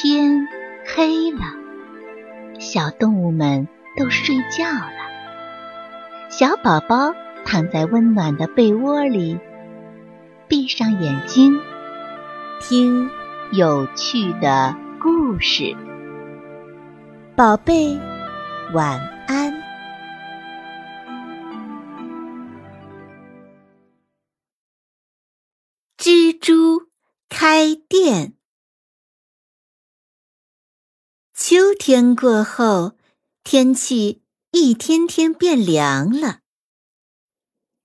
天黑了，小动物们都睡觉了。小宝宝躺在温暖的被窝里，闭上眼睛，听有趣的故事。宝贝，晚安。蜘蛛开店。秋天过后，天气一天天变凉了。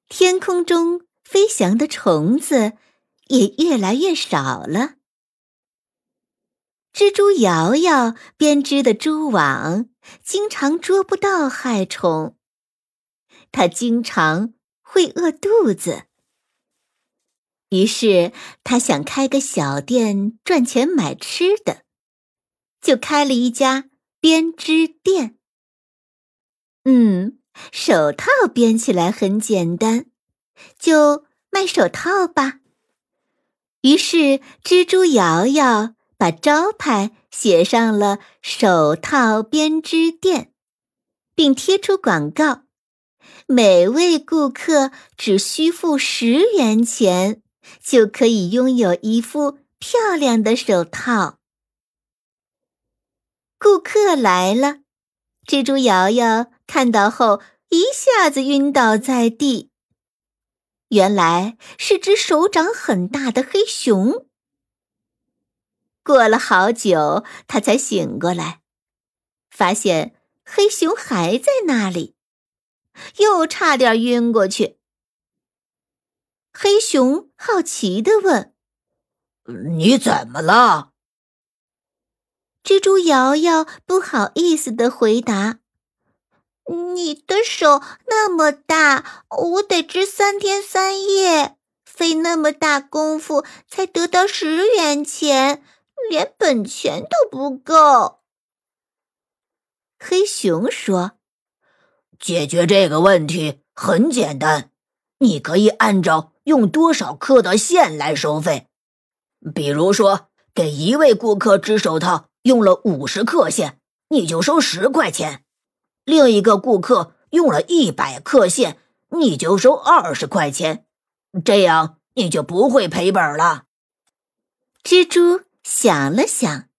天空中飞翔的虫子也越来越少了。蜘蛛瑶瑶编织的蛛网经常捉不到害虫，它经常会饿肚子。于是，他想开个小店赚钱买吃的。就开了一家编织店。嗯，手套编起来很简单，就卖手套吧。于是，蜘蛛瑶瑶把招牌写上了“手套编织店”，并贴出广告：每位顾客只需付十元钱，就可以拥有一副漂亮的手套。顾客来了，蜘蛛瑶瑶看到后一下子晕倒在地。原来是只手掌很大的黑熊。过了好久，他才醒过来，发现黑熊还在那里，又差点晕过去。黑熊好奇的问：“你怎么了？”蜘蛛瑶瑶不好意思的回答：“你的手那么大，我得织三天三夜，费那么大功夫才得到十元钱，连本钱都不够。”黑熊说：“解决这个问题很简单，你可以按照用多少克的线来收费，比如说给一位顾客织手套。”用了五十克线，你就收十块钱；另一个顾客用了一百克线，你就收二十块钱。这样你就不会赔本了。蜘蛛想了想，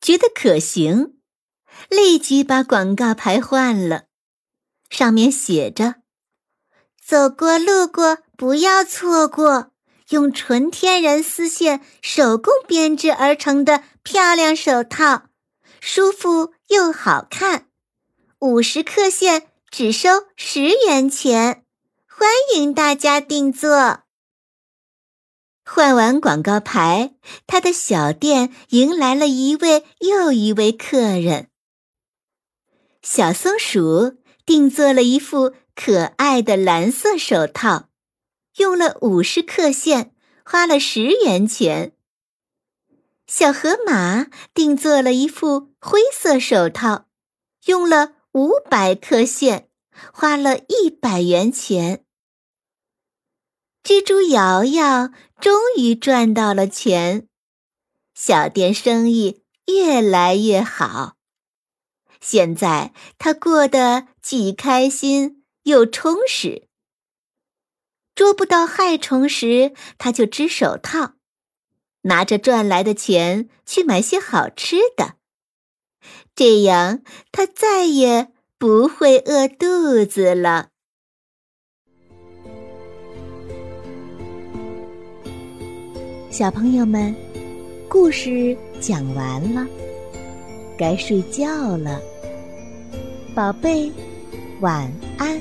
觉得可行，立即把广告牌换了，上面写着：“走过路过不要错过。”用纯天然丝线手工编织而成的漂亮手套，舒服又好看。五十克线只收十元钱，欢迎大家定做。换完广告牌，他的小店迎来了一位又一位客人。小松鼠定做了一副可爱的蓝色手套。用了五十克线，花了十元钱。小河马定做了一副灰色手套，用了五百克线，花了一百元钱。蜘蛛瑶瑶终于赚到了钱，小店生意越来越好。现在他过得既开心又充实。捉不到害虫时，他就织手套，拿着赚来的钱去买些好吃的，这样他再也不会饿肚子了。小朋友们，故事讲完了，该睡觉了，宝贝，晚安。